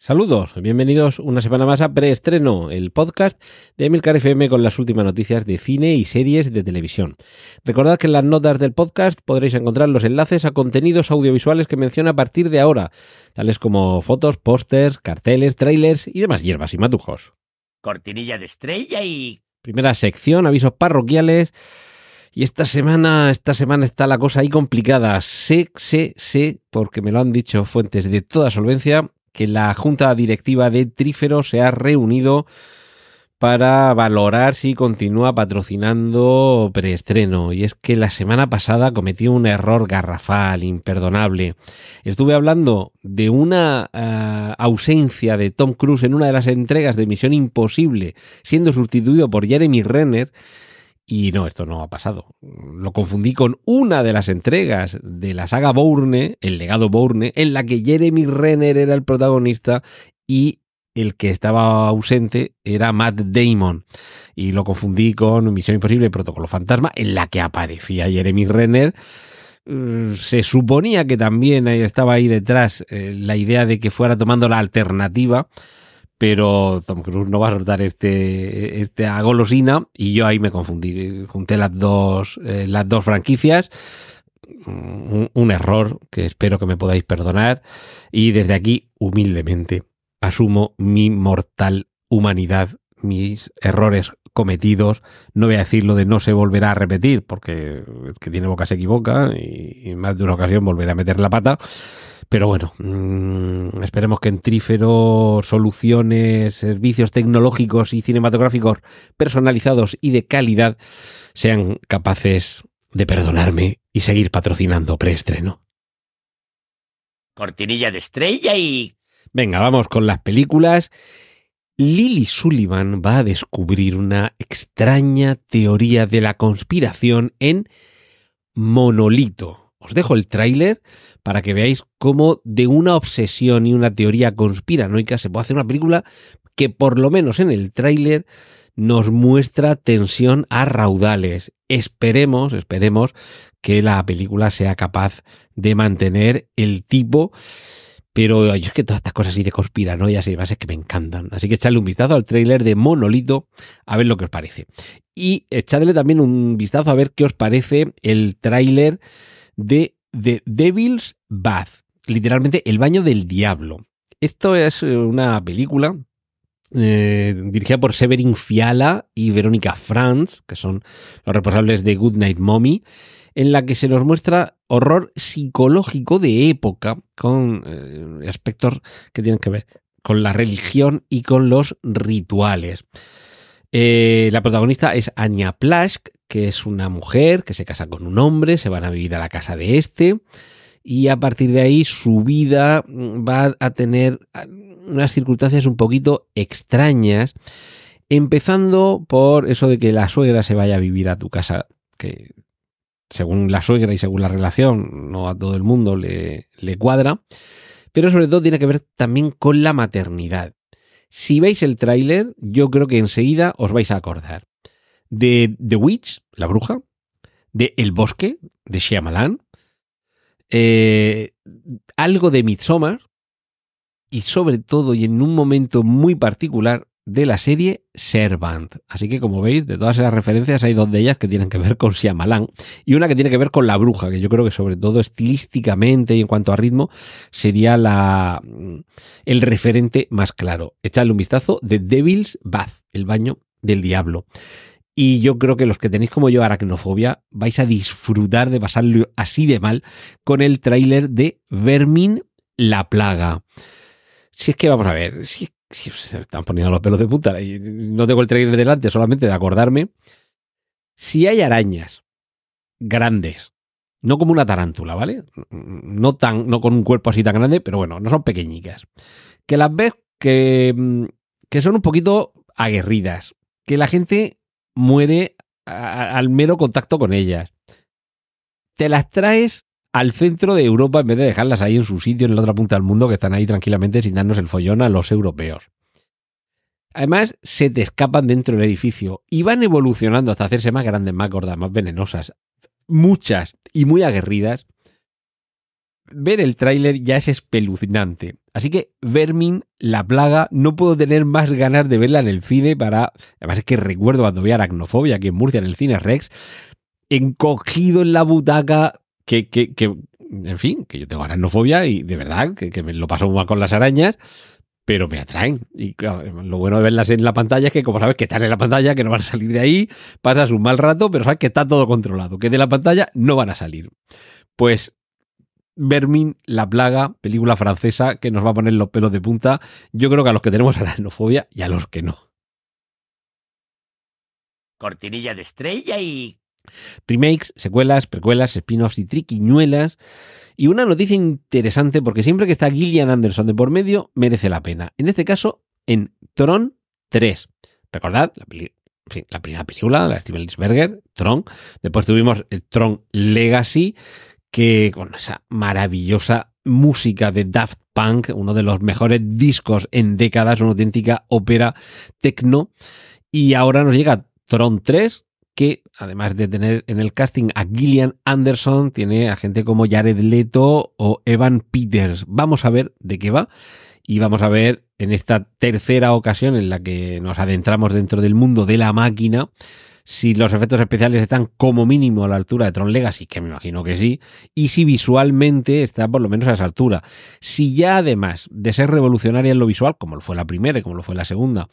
Saludos, bienvenidos una semana más a Preestreno, el podcast de Emilcar FM con las últimas noticias de cine y series de televisión. Recordad que en las notas del podcast podréis encontrar los enlaces a contenidos audiovisuales que menciono a partir de ahora, tales como fotos, pósters, carteles, trailers y demás hierbas y matujos. Cortinilla de estrella y... Primera sección, avisos parroquiales. Y esta semana, esta semana está la cosa ahí complicada. Sé, sé, sé, porque me lo han dicho fuentes de toda solvencia, que la junta directiva de Trífero se ha reunido para valorar si continúa patrocinando preestreno. Y es que la semana pasada cometió un error garrafal, imperdonable. Estuve hablando de una uh, ausencia de Tom Cruise en una de las entregas de Misión Imposible, siendo sustituido por Jeremy Renner. Y no, esto no ha pasado. Lo confundí con una de las entregas de la saga Bourne, el legado Bourne, en la que Jeremy Renner era el protagonista y el que estaba ausente era Matt Damon. Y lo confundí con Misión Imposible, Protocolo Fantasma, en la que aparecía Jeremy Renner. Se suponía que también estaba ahí detrás la idea de que fuera tomando la alternativa pero Tom Cruise no va a soltar este, este golosina y yo ahí me confundí, junté las dos, eh, las dos franquicias, un, un, error que espero que me podáis perdonar. Y desde aquí humildemente asumo mi mortal humanidad, mis errores cometidos, no voy a decir lo de no se volverá a repetir porque el que tiene boca se equivoca y, y más de una ocasión volverá a meter la pata, pero bueno, mmm, esperemos que en Trífero soluciones, servicios tecnológicos y cinematográficos personalizados y de calidad sean capaces de perdonarme y seguir patrocinando preestreno. Cortinilla de estrella y... Venga, vamos con las películas. Lily Sullivan va a descubrir una extraña teoría de la conspiración en Monolito. Os dejo el tráiler para que veáis cómo de una obsesión y una teoría conspiranoica se puede hacer una película que por lo menos en el tráiler nos muestra tensión a raudales. Esperemos, esperemos que la película sea capaz de mantener el tipo pero es que todas estas cosas así de conspiranoias y demás es que me encantan. Así que echadle un vistazo al tráiler de Monolito a ver lo que os parece. Y echadle también un vistazo a ver qué os parece el tráiler de The Devil's Bath, literalmente el baño del diablo. Esto es una película eh, dirigida por Severin Fiala y Verónica Franz, que son los responsables de Good Night Mommy, en la que se nos muestra horror psicológico de época con eh, aspectos que tienen que ver con la religión y con los rituales. Eh, la protagonista es Anya Plask, que es una mujer que se casa con un hombre, se van a vivir a la casa de este y a partir de ahí su vida va a tener unas circunstancias un poquito extrañas, empezando por eso de que la suegra se vaya a vivir a tu casa, que según la suegra y según la relación no a todo el mundo le, le cuadra, pero sobre todo tiene que ver también con la maternidad. Si veis el tráiler, yo creo que enseguida os vais a acordar de The Witch, la bruja, de El Bosque, de Shyamalan, eh, algo de Midsommar y sobre todo y en un momento muy particular de la serie Servant. Así que como veis, de todas esas referencias hay dos de ellas que tienen que ver con Shyamalan y una que tiene que ver con La Bruja, que yo creo que sobre todo estilísticamente y en cuanto a ritmo sería la el referente más claro. Echadle un vistazo de Devil's Bath, el baño del diablo. Y yo creo que los que tenéis como yo aracnofobia vais a disfrutar de pasarlo así de mal con el tráiler de Vermin la plaga. Si es que vamos a ver, si, si se me están poniendo los pelos de punta y no tengo el tráiler delante solamente de acordarme. Si hay arañas grandes, no como una tarántula, ¿vale? No tan, no con un cuerpo así tan grande, pero bueno, no son pequeñicas. Que las ves que, que son un poquito aguerridas, que la gente muere al mero contacto con ellas. Te las traes al centro de Europa en vez de dejarlas ahí en su sitio en la otra punta del mundo que están ahí tranquilamente sin darnos el follón a los europeos. Además, se te escapan dentro del edificio y van evolucionando hasta hacerse más grandes, más gordas, más venenosas. Muchas y muy aguerridas. Ver el tráiler ya es espeluznante. Así que Vermin, la plaga, no puedo tener más ganas de verla en el cine para... Además es que recuerdo cuando vi Aracnofobia aquí en Murcia, en el cine Rex, encogido en la butaca, que, que, que en fin, que yo tengo aracnofobia y de verdad que, que me lo paso mal con las arañas, pero me atraen. Y lo bueno de verlas en la pantalla es que, como sabes que están en la pantalla, que no van a salir de ahí, pasas un mal rato, pero sabes que está todo controlado, que de la pantalla no van a salir. Pues Vermin, la plaga, película francesa que nos va a poner los pelos de punta, yo creo que a los que tenemos aracnofobia y a los que no. Cortinilla de estrella y... Remakes, secuelas, precuelas, spin-offs y triquiñuelas y una noticia interesante porque siempre que está Gillian Anderson de por medio merece la pena. En este caso, en Tron 3. Recordad, la, primera película, la de Steven Lisberger, Tron. Después tuvimos el Tron Legacy, que con esa maravillosa música de Daft Punk, uno de los mejores discos en décadas, una auténtica ópera techno. Y ahora nos llega Tron 3, que además de tener en el casting a Gillian Anderson, tiene a gente como Jared Leto o Evan Peters. Vamos a ver de qué va y vamos a ver en esta tercera ocasión en la que nos adentramos dentro del mundo de la máquina si los efectos especiales están como mínimo a la altura de Tron Legacy, que me imagino que sí, y si visualmente está por lo menos a esa altura. Si ya además de ser revolucionaria en lo visual, como lo fue la primera y como lo fue la segunda,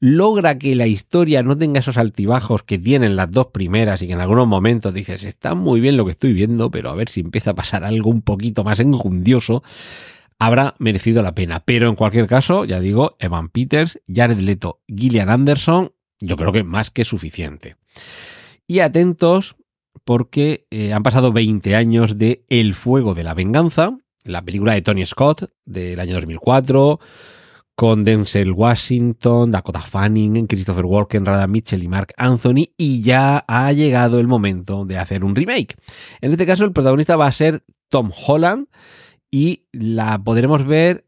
logra que la historia no tenga esos altibajos que tienen las dos primeras y que en algunos momentos dices, está muy bien lo que estoy viendo, pero a ver si empieza a pasar algo un poquito más enjundioso, habrá merecido la pena. Pero en cualquier caso, ya digo, Evan Peters, Jared Leto, Gillian Anderson, yo creo que más que suficiente. Y atentos porque eh, han pasado 20 años de El Fuego de la Venganza, la película de Tony Scott del año 2004 con Denzel Washington, Dakota Fanning, Christopher Walken, Rada Mitchell y Mark Anthony, y ya ha llegado el momento de hacer un remake. En este caso, el protagonista va a ser Tom Holland y la podremos ver,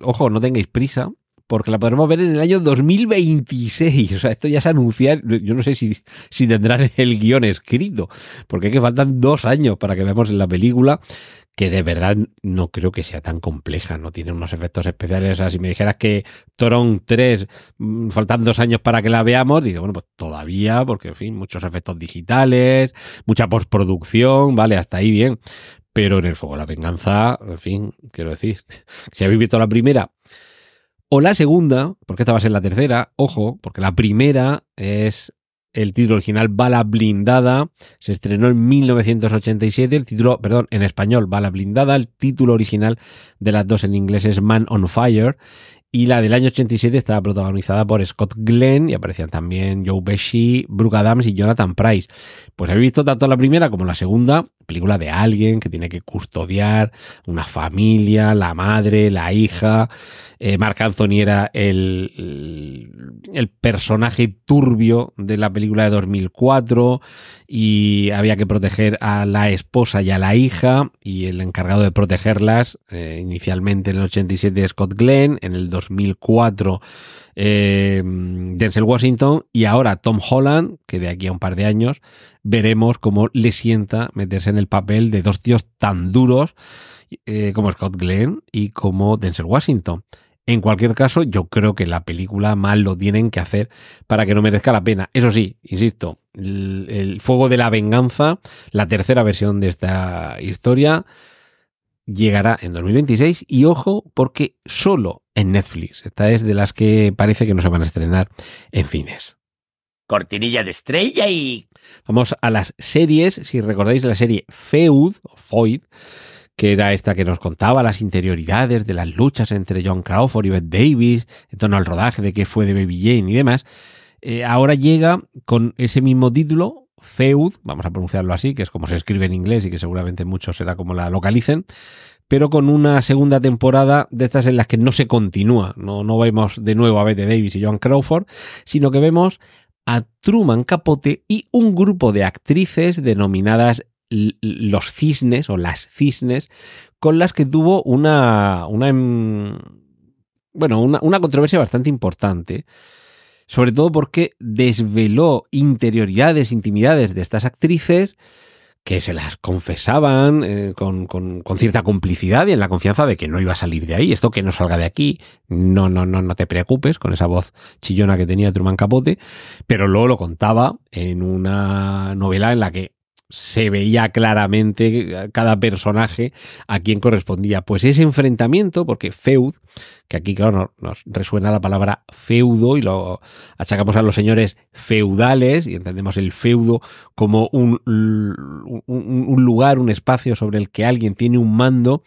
ojo, no tengáis prisa, porque la podremos ver en el año 2026. O sea, esto ya se anuncia, yo no sé si, si tendrán el guion escrito, porque es que faltan dos años para que veamos la película que de verdad no creo que sea tan compleja, no tiene unos efectos especiales. O sea, si me dijeras que Tron 3, mm, faltan dos años para que la veamos, digo, bueno, pues todavía, porque en fin, muchos efectos digitales, mucha postproducción, vale, hasta ahí bien. Pero en el fuego la venganza, en fin, quiero decir, si habéis visto la primera o la segunda, porque esta va a ser la tercera, ojo, porque la primera es el título original Bala Blindada se estrenó en 1987. El título, perdón, en español Bala Blindada. El título original de las dos en inglés es Man on Fire. Y la del año 87 estaba protagonizada por Scott Glenn y aparecían también Joe Pesci, Brooke Adams y Jonathan Price. Pues he visto tanto la primera como la segunda, película de alguien que tiene que custodiar una familia, la madre, la hija. Eh, Mark Anthony era el, el, personaje turbio de la película de 2004 y había que proteger a la esposa y a la hija y el encargado de protegerlas eh, inicialmente en el 87 Scott Glenn, en el 2004 eh, Denzel Washington y ahora Tom Holland, que de aquí a un par de años veremos cómo le sienta meterse en el papel de dos tíos tan duros eh, como Scott Glenn y como Denzel Washington. En cualquier caso, yo creo que la película mal lo tienen que hacer para que no merezca la pena. Eso sí, insisto, el Fuego de la Venganza, la tercera versión de esta historia, llegará en 2026 y ojo porque solo en Netflix. Esta es de las que parece que no se van a estrenar en fines. Cortinilla de estrella y... Vamos a las series. Si recordáis la serie Feud, o que era esta que nos contaba las interioridades de las luchas entre John Crawford y Beth Davis, en torno al rodaje de qué fue de Baby Jane y demás, eh, ahora llega con ese mismo título, Feud, vamos a pronunciarlo así, que es como se escribe en inglés y que seguramente muchos será como la localicen, pero con una segunda temporada de estas en las que no se continúa, no, no vemos de nuevo a Bette Davis y Joan Crawford, sino que vemos a Truman Capote y un grupo de actrices denominadas los cisnes o las cisnes, con las que tuvo una, una em, bueno, una, una controversia bastante importante sobre todo porque desveló interioridades, intimidades de estas actrices que se las confesaban eh, con, con, con, cierta complicidad y en la confianza de que no iba a salir de ahí. Esto que no salga de aquí, no, no, no, no te preocupes con esa voz chillona que tenía Truman Capote, pero luego lo contaba en una novela en la que se veía claramente cada personaje a quien correspondía. Pues ese enfrentamiento, porque feud, que aquí claro nos resuena la palabra feudo y lo achacamos a los señores feudales y entendemos el feudo como un, un, lugar, un espacio sobre el que alguien tiene un mando,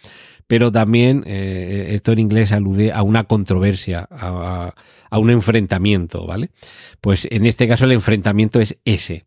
pero también eh, esto en inglés alude a una controversia, a, a un enfrentamiento, ¿vale? Pues en este caso el enfrentamiento es ese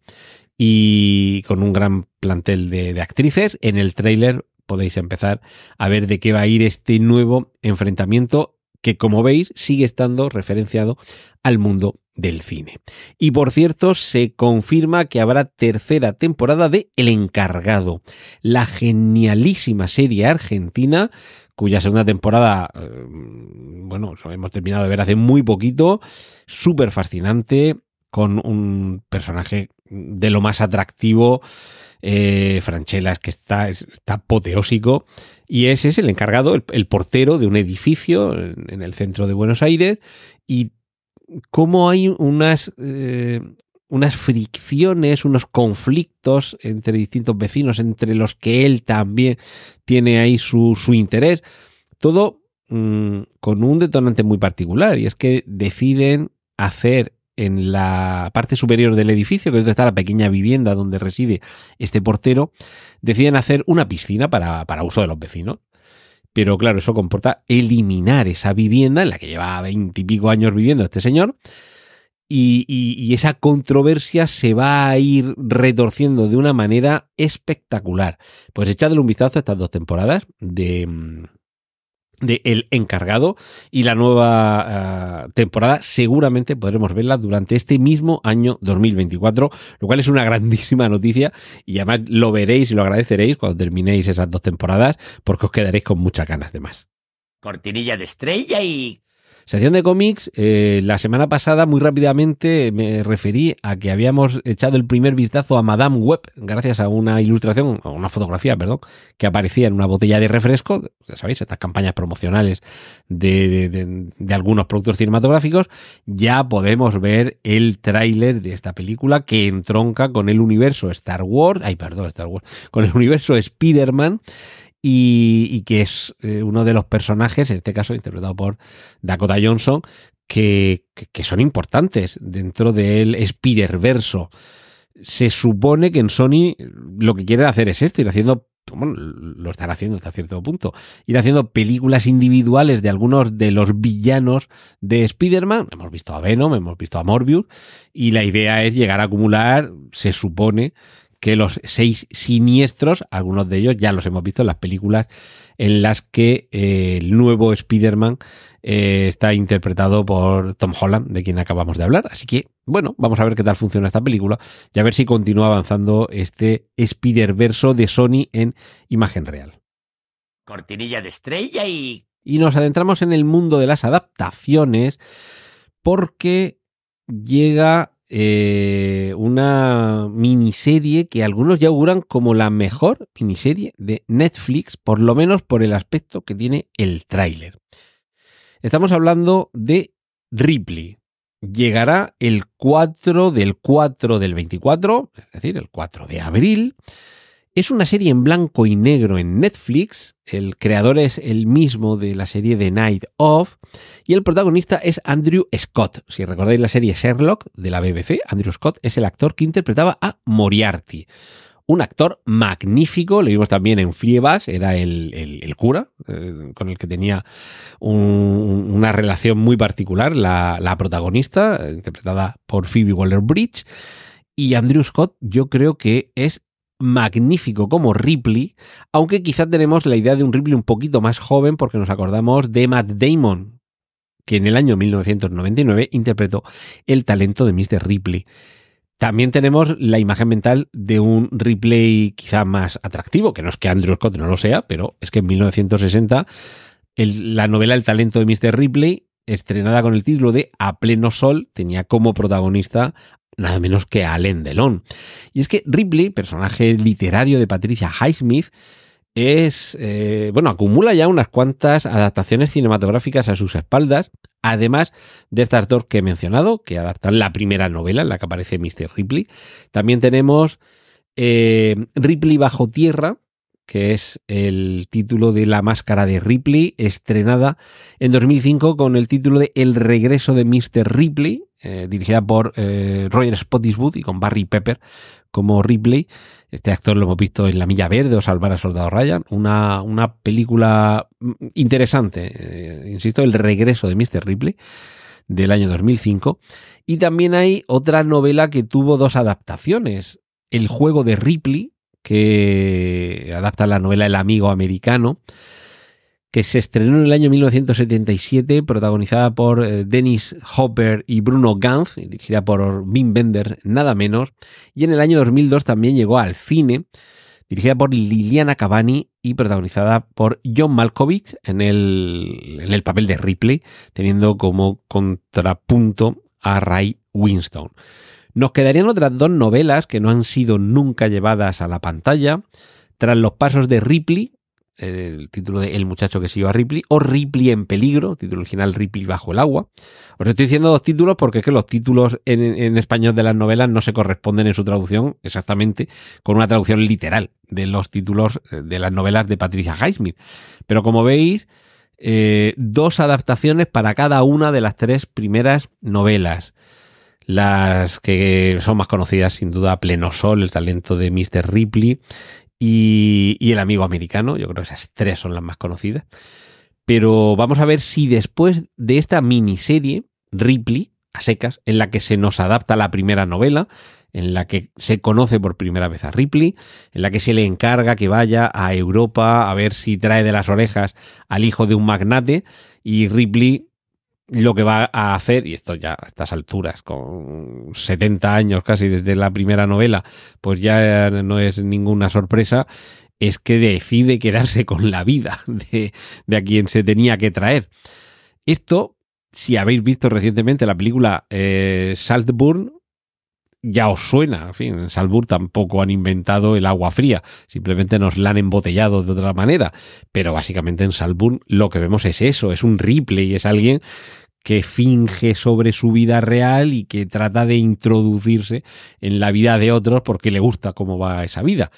y con un gran plantel de, actrices. En el tráiler podéis empezar a ver de qué va a ir este nuevo enfrentamiento que como veis sigue estando referenciado al mundo del cine. Y por cierto, se confirma que habrá tercera temporada de El Encargado, la genialísima serie argentina cuya segunda temporada, eh, bueno, hemos terminado de ver hace muy poquito, súper fascinante, con un personaje de lo más atractivo. Eh, Franchella es que está, está apoteósico y ese es el encargado, el, portero de un edificio en, el centro de Buenos Aires y cómo hay unas, eh, unas fricciones, unos conflictos entre distintos vecinos, entre los que él también tiene ahí su, su interés. Todo mm, con un detonante muy particular y es que deciden hacer en la parte superior del edificio, que es donde está la pequeña vivienda donde reside este portero, deciden hacer una piscina para, uso de los vecinos. Pero claro, eso comporta eliminar esa vivienda en la que lleva veintipico años viviendo este señor. Y, y, esa controversia se va a ir retorciendo de una manera espectacular. Pues echadle un vistazo a estas dos temporadas de, de El Encargado y la nueva ah, temporada seguramente podremos verla durante este mismo año 2024, lo cual es una grandísima noticia y además lo veréis y lo agradeceréis cuando terminéis esas dos temporadas porque os quedaréis con muchas ganas de más. Cortinilla de estrella y Sección de cómics, eh, la semana pasada muy rápidamente me referí a que habíamos echado el primer vistazo a Madame Web gracias a una ilustración, a una fotografía, perdón, que aparecía en una botella de refresco, ya sabéis, estas campañas promocionales de, de, de algunos productos cinematográficos, ya podemos ver el tráiler de esta película que entronca con el universo Star Wars, ay perdón, Star Wars, con el universo Spider-Man y, que es eh, uno de los personajes, en este caso interpretado por Dakota Johnson, que, que son importantes dentro del Spider-Verso. Se supone que en Sony lo que quieren hacer es esto, ir haciendo bueno, lo están haciendo hasta cierto punto, ir haciendo películas individuales de algunos de los villanos de Spider-Man. Hemos visto a Venom, hemos visto a Morbius, y la idea es llegar a acumular, se supone, que los seis siniestros, algunos de ellos ya los hemos visto en las películas en las que eh, el nuevo Spider-Man eh, está interpretado por Tom Holland, de quien acabamos de hablar. Así que, bueno, vamos a ver qué tal funciona esta película y a ver si continúa avanzando este Spider-Verso de Sony en imagen real. Cortinilla de estrella y... Y nos adentramos en el mundo de las adaptaciones porque llega eh, una miniserie que algunos ya auguran como la mejor miniserie de Netflix, por lo menos por el aspecto que tiene el tráiler. Estamos hablando de Ripley. Llegará el 4 del 4 del 24, es decir, el 4 de abril. Es una serie en blanco y negro en Netflix. El creador es el mismo de la serie The Night Of. Y el protagonista es Andrew Scott. Si recordáis la serie Sherlock de la BBC, Andrew Scott es el actor que interpretaba a Moriarty. Un actor magnífico, lo vimos también en Fleabag, era el, cura, eh, con el que tenía una relación muy particular, la, la protagonista, interpretada por Phoebe Waller-Bridge. Y Andrew Scott yo creo que es magnífico como Ripley, aunque quizá tenemos la idea de un Ripley un poquito más joven porque nos acordamos de Matt Damon, que en el año 1999 interpretó el talento de Mr. Ripley. También tenemos la imagen mental de un Ripley quizá más atractivo, que no es que Andrew Scott no lo sea, pero es que en 1960 la novela El talento de Mr. Ripley, estrenada con el título de A pleno sol, tenía como protagonista nada menos que a Alain Delon. Y es que Ripley, personaje literario de Patricia Highsmith, es, eh, bueno, acumula ya unas cuantas adaptaciones cinematográficas a sus espaldas, además de estas dos que he mencionado, que adaptan la primera novela en la que aparece Mr. Ripley. También tenemos eh, Ripley bajo tierra, que es el título de La Máscara de Ripley, estrenada en 2005 con el título de El regreso de Mr. Ripley, eh, dirigida por eh, Roger Spottiswoode y con Barry Pepper como Ripley. Este actor lo hemos visto en La Milla Verde o Salvar a Soldado Ryan, una, una película mm, interesante, eh, insisto, El regreso de Mr. Ripley del año 2005. Y también hay otra novela que tuvo dos adaptaciones. El juego de Ripley, que adapta la novela El amigo americano, que se estrenó en el año 1977, protagonizada por eh, Dennis Hopper y Bruno Ganz, dirigida por Wim Wenders, nada menos, y en el año 2002 también llegó al cine, dirigida por Liliana Cavani y protagonizada por John Malkovich en el, en el papel de Ripley, teniendo como contrapunto a Ray Winston. Nos quedarían otras dos novelas que no han sido nunca llevadas a la pantalla. Tras los pasos de Ripley, el título de El muchacho que siguió a Ripley, o Ripley en peligro, título original Ripley bajo el agua. Os estoy diciendo dos títulos porque es que los títulos en, español de las novelas no se corresponden en su traducción exactamente con una traducción literal de los títulos eh, de las novelas de Patricia Highsmith. Pero como veis, eh, dos adaptaciones para cada una de las tres primeras novelas. Las que son más conocidas, sin duda, Pleno Sol, el talento de Mr. Ripley y, El amigo americano. Yo creo que esas tres son las más conocidas. Pero vamos a ver si después de esta miniserie, Ripley, a secas, en la que se nos adapta la primera novela, en la que se conoce por primera vez a Ripley, en la que se le encarga que vaya a Europa a ver si trae de las orejas al hijo de un magnate y Ripley lo que va a hacer, y esto ya a estas alturas, con 70 años casi desde la primera novela, pues ya no es ninguna sorpresa, es que decide quedarse con la vida de, de a quien se tenía que traer. Esto, si habéis visto recientemente la película eh, Saltburn, ya os suena. En fin, en Salzburg tampoco han inventado el agua fría, simplemente nos la han embotellado de otra manera. Pero básicamente en Salzburg lo que vemos es eso, es un Ripley, es alguien que finge sobre su vida real y que trata de introducirse en la vida de otros porque le gusta cómo va esa vida.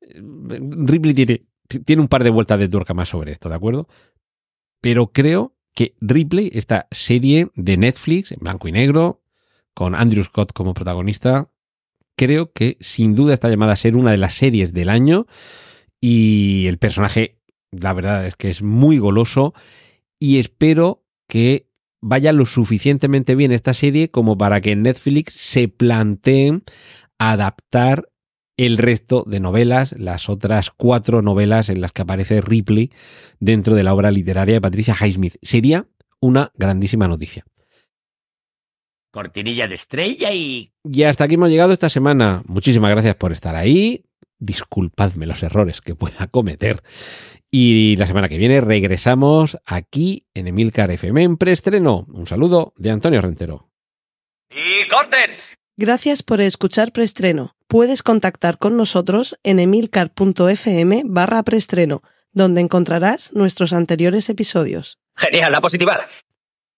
Ripley tiene, tiene un par de vueltas de tuerca más sobre esto, ¿de acuerdo? Pero creo que Ripley, esta serie de Netflix en blanco y negro, con Andrew Scott como protagonista, creo que sin duda está llamada a ser una de las series del año. Y el personaje, la verdad es que es muy goloso. Y espero que vaya lo suficientemente bien esta serie como para que en Netflix se planteen adaptar el resto de novelas, las otras cuatro novelas en las que aparece Ripley dentro de la obra literaria de Patricia Highsmith. Sería una grandísima noticia cortinilla de estrella y... Y hasta aquí hemos llegado esta semana. Muchísimas gracias por estar ahí. Disculpadme los errores que pueda cometer. Y la semana que viene regresamos aquí en Emilcar FM en preestreno. Un saludo de Antonio Rentero. ¡Y corten! Gracias por escuchar preestreno. Puedes contactar con nosotros en emilcar.fm barra preestreno, donde encontrarás nuestros anteriores episodios. Genial, la positiva.